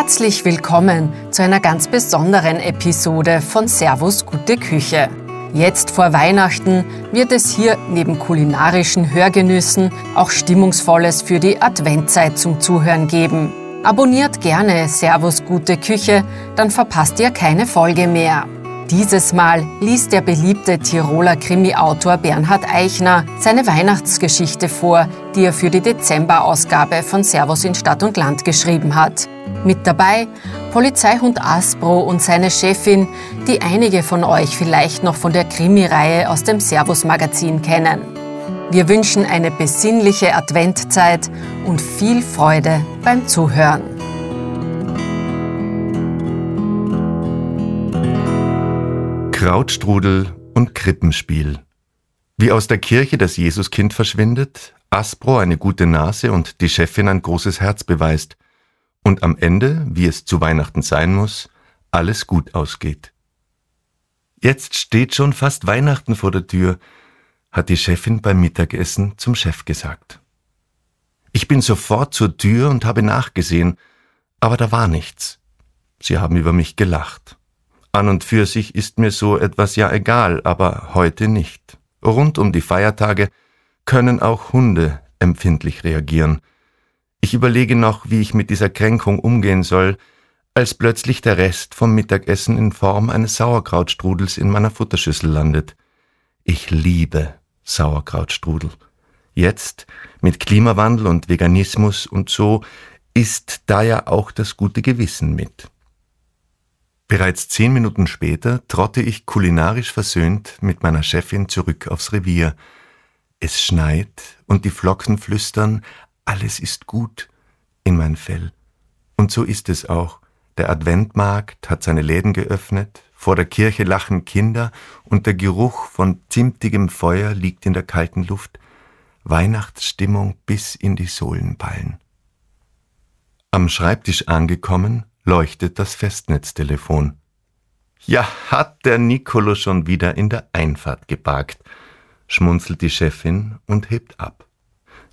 Herzlich willkommen zu einer ganz besonderen Episode von Servus Gute Küche. Jetzt vor Weihnachten wird es hier neben kulinarischen Hörgenüssen auch Stimmungsvolles für die Adventzeit zum Zuhören geben. Abonniert gerne Servus Gute Küche, dann verpasst ihr keine Folge mehr. Dieses Mal liest der beliebte Tiroler Krimi-Autor Bernhard Eichner seine Weihnachtsgeschichte vor, die er für die Dezemberausgabe von Servus in Stadt und Land geschrieben hat. Mit dabei Polizeihund Aspro und seine Chefin, die einige von euch vielleicht noch von der Krimi-Reihe aus dem Servus-Magazin kennen. Wir wünschen eine besinnliche Adventzeit und viel Freude beim Zuhören. Krautstrudel und Krippenspiel. Wie aus der Kirche das Jesuskind verschwindet, Aspro eine gute Nase und die Chefin ein großes Herz beweist – und am Ende, wie es zu Weihnachten sein muss, alles gut ausgeht. Jetzt steht schon fast Weihnachten vor der Tür, hat die Chefin beim Mittagessen zum Chef gesagt. Ich bin sofort zur Tür und habe nachgesehen, aber da war nichts. Sie haben über mich gelacht. An und für sich ist mir so etwas ja egal, aber heute nicht. Rund um die Feiertage können auch Hunde empfindlich reagieren, ich überlege noch, wie ich mit dieser Kränkung umgehen soll, als plötzlich der Rest vom Mittagessen in Form eines Sauerkrautstrudels in meiner Futterschüssel landet. Ich liebe Sauerkrautstrudel. Jetzt, mit Klimawandel und Veganismus und so, ist da ja auch das gute Gewissen mit. Bereits zehn Minuten später trotte ich kulinarisch versöhnt mit meiner Chefin zurück aufs Revier. Es schneit und die Flocken flüstern, alles ist gut in mein Fell. Und so ist es auch. Der Adventmarkt hat seine Läden geöffnet, vor der Kirche lachen Kinder und der Geruch von zimtigem Feuer liegt in der kalten Luft. Weihnachtsstimmung bis in die Sohlenballen. Am Schreibtisch angekommen, leuchtet das Festnetztelefon. Ja, hat der Nicolo schon wieder in der Einfahrt geparkt, schmunzelt die Chefin und hebt ab.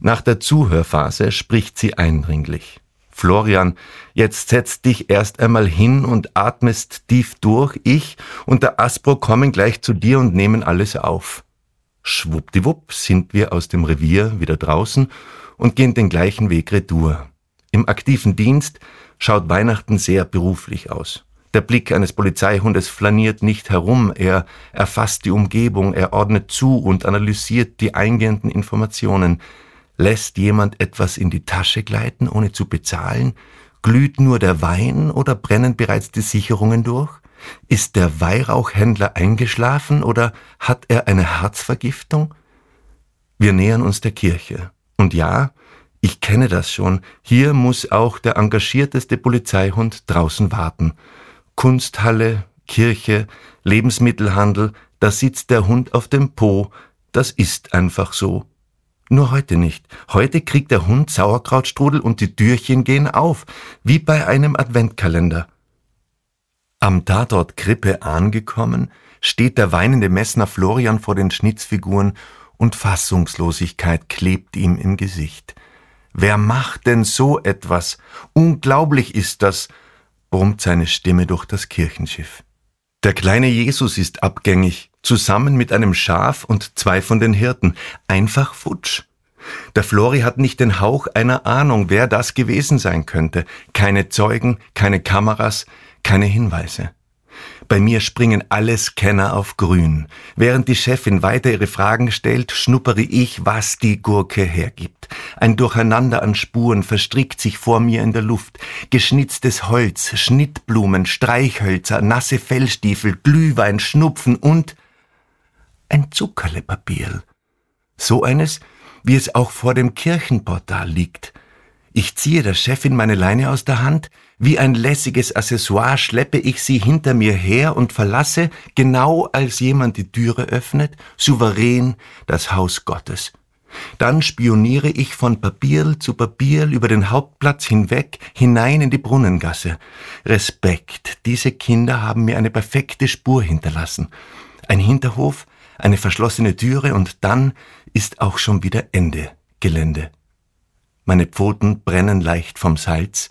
Nach der Zuhörphase spricht sie eindringlich. Florian, jetzt setz dich erst einmal hin und atmest tief durch. Ich und der Aspro kommen gleich zu dir und nehmen alles auf. Schwuppdiwupp sind wir aus dem Revier wieder draußen und gehen den gleichen Weg retour. Im aktiven Dienst schaut Weihnachten sehr beruflich aus. Der Blick eines Polizeihundes flaniert nicht herum, er erfasst die Umgebung, er ordnet zu und analysiert die eingehenden Informationen. Lässt jemand etwas in die Tasche gleiten, ohne zu bezahlen? Glüht nur der Wein oder brennen bereits die Sicherungen durch? Ist der Weihrauchhändler eingeschlafen oder hat er eine Herzvergiftung? Wir nähern uns der Kirche. Und ja, ich kenne das schon. Hier muss auch der engagierteste Polizeihund draußen warten. Kunsthalle, Kirche, Lebensmittelhandel, da sitzt der Hund auf dem Po. Das ist einfach so. Nur heute nicht. Heute kriegt der Hund Sauerkrautstrudel und die Türchen gehen auf, wie bei einem Adventkalender. Am Tatort Krippe angekommen, steht der weinende Messner Florian vor den Schnitzfiguren und Fassungslosigkeit klebt ihm im Gesicht. Wer macht denn so etwas? Unglaublich ist das, brummt seine Stimme durch das Kirchenschiff. Der kleine Jesus ist abgängig, zusammen mit einem Schaf und zwei von den Hirten. Einfach futsch. Der Flori hat nicht den Hauch einer Ahnung, wer das gewesen sein könnte. Keine Zeugen, keine Kameras, keine Hinweise. Bei mir springen alle Scanner auf grün. Während die Chefin weiter ihre Fragen stellt, schnuppere ich, was die Gurke hergibt. Ein Durcheinander an Spuren verstrickt sich vor mir in der Luft. Geschnitztes Holz, Schnittblumen, Streichhölzer, nasse Fellstiefel, Glühwein, Schnupfen und ein Zuckerlepapier. So eines, wie es auch vor dem Kirchenportal liegt. Ich ziehe der Chefin meine Leine aus der Hand, wie ein lässiges Accessoire schleppe ich sie hinter mir her und verlasse, genau als jemand die Türe öffnet, souverän das Haus Gottes. Dann spioniere ich von Papier zu Papier über den Hauptplatz hinweg hinein in die Brunnengasse. Respekt, diese Kinder haben mir eine perfekte Spur hinterlassen. Ein Hinterhof, eine verschlossene Türe und dann ist auch schon wieder Ende Gelände. Meine Pfoten brennen leicht vom Salz,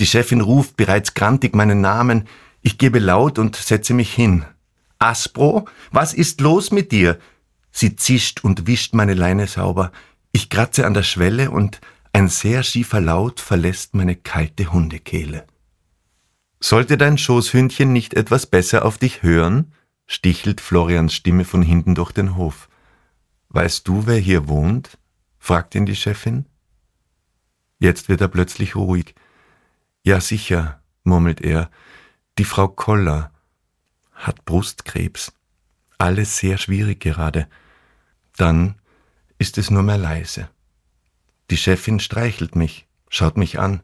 Die Chefin ruft bereits grantig meinen Namen. Ich gebe laut und setze mich hin. Aspro, was ist los mit dir? Sie zischt und wischt meine Leine sauber. Ich kratze an der Schwelle und ein sehr schiefer Laut verlässt meine kalte Hundekehle. Sollte dein Schoßhündchen nicht etwas besser auf dich hören? Stichelt Florians Stimme von hinten durch den Hof. Weißt du, wer hier wohnt? fragt ihn die Chefin. Jetzt wird er plötzlich ruhig. Ja, sicher, murmelt er, die Frau Koller hat Brustkrebs. Alles sehr schwierig gerade. Dann ist es nur mehr leise. Die Chefin streichelt mich, schaut mich an.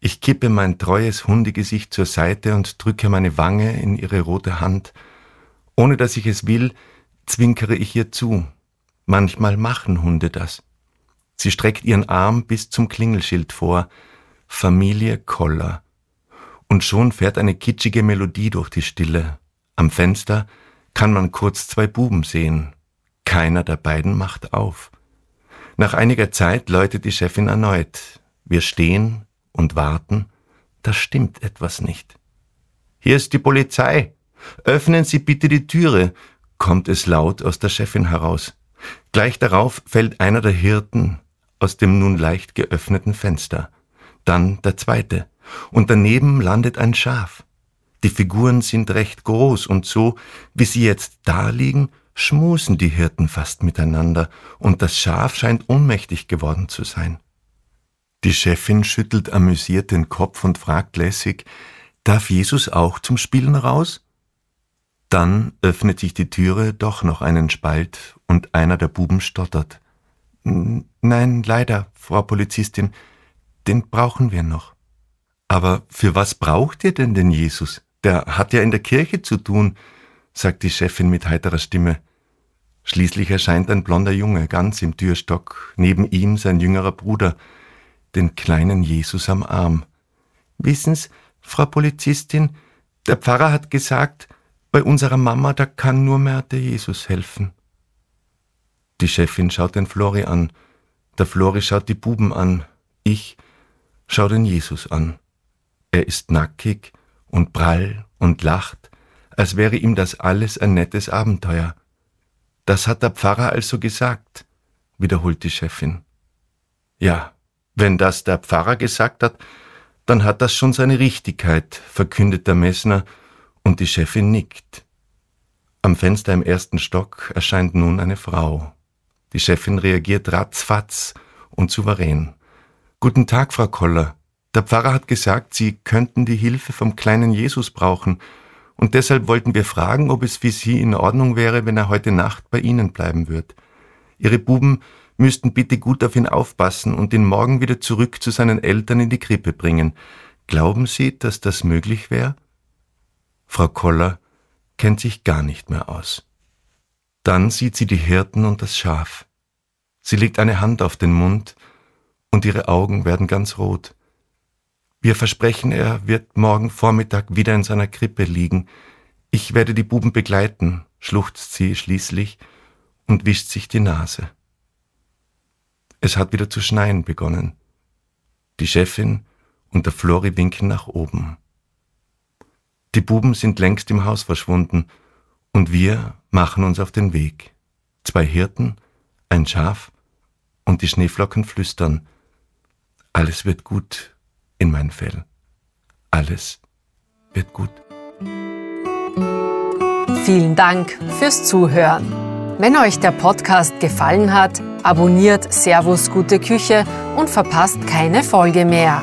Ich kippe mein treues Hundegesicht zur Seite und drücke meine Wange in ihre rote Hand. Ohne dass ich es will, zwinkere ich ihr zu. Manchmal machen Hunde das. Sie streckt ihren Arm bis zum Klingelschild vor. Familie Koller. Und schon fährt eine kitschige Melodie durch die Stille. Am Fenster kann man kurz zwei Buben sehen. Keiner der beiden macht auf. Nach einiger Zeit läutet die Chefin erneut. Wir stehen und warten. Da stimmt etwas nicht. Hier ist die Polizei. Öffnen Sie bitte die Türe, kommt es laut aus der Chefin heraus. Gleich darauf fällt einer der Hirten aus dem nun leicht geöffneten Fenster. Dann der zweite. Und daneben landet ein Schaf. Die Figuren sind recht groß und so, wie sie jetzt da liegen, schmusen die Hirten fast miteinander und das Schaf scheint ohnmächtig geworden zu sein. Die Chefin schüttelt amüsiert den Kopf und fragt lässig, darf Jesus auch zum Spielen raus? Dann öffnet sich die Türe doch noch einen Spalt und einer der Buben stottert. Nein, leider, Frau Polizistin, den brauchen wir noch. Aber für was braucht ihr denn den Jesus? Der hat ja in der Kirche zu tun, sagt die Chefin mit heiterer Stimme. Schließlich erscheint ein blonder Junge ganz im Türstock, neben ihm sein jüngerer Bruder, den kleinen Jesus am Arm. Wissen's, Frau Polizistin, der Pfarrer hat gesagt, bei unserer Mama, da kann nur mehr der Jesus helfen. Die Chefin schaut den Flori an, der Flori schaut die Buben an, ich schau den Jesus an. Er ist nackig und prall und lacht, als wäre ihm das alles ein nettes Abenteuer. Das hat der Pfarrer also gesagt, wiederholt die Chefin. Ja, wenn das der Pfarrer gesagt hat, dann hat das schon seine Richtigkeit, verkündet der Messner und die Chefin nickt. Am Fenster im ersten Stock erscheint nun eine Frau. Die Chefin reagiert ratzfatz und souverän. Guten Tag, Frau Koller. Der Pfarrer hat gesagt, Sie könnten die Hilfe vom kleinen Jesus brauchen, und deshalb wollten wir fragen, ob es für Sie in Ordnung wäre, wenn er heute Nacht bei Ihnen bleiben wird. Ihre Buben müssten bitte gut auf ihn aufpassen und ihn morgen wieder zurück zu seinen Eltern in die Krippe bringen. Glauben Sie, dass das möglich wäre? Frau Koller kennt sich gar nicht mehr aus. Dann sieht sie die Hirten und das Schaf. Sie legt eine Hand auf den Mund und ihre Augen werden ganz rot. Wir versprechen, er wird morgen Vormittag wieder in seiner Krippe liegen. Ich werde die Buben begleiten, schluchzt sie schließlich und wischt sich die Nase. Es hat wieder zu schneien begonnen. Die Chefin und der Flori winken nach oben. Die Buben sind längst im Haus verschwunden und wir machen uns auf den Weg. Zwei Hirten, ein Schaf und die Schneeflocken flüstern. Alles wird gut in mein Fell. Alles wird gut. Vielen Dank fürs Zuhören. Wenn euch der Podcast gefallen hat, abonniert Servus Gute Küche und verpasst keine Folge mehr.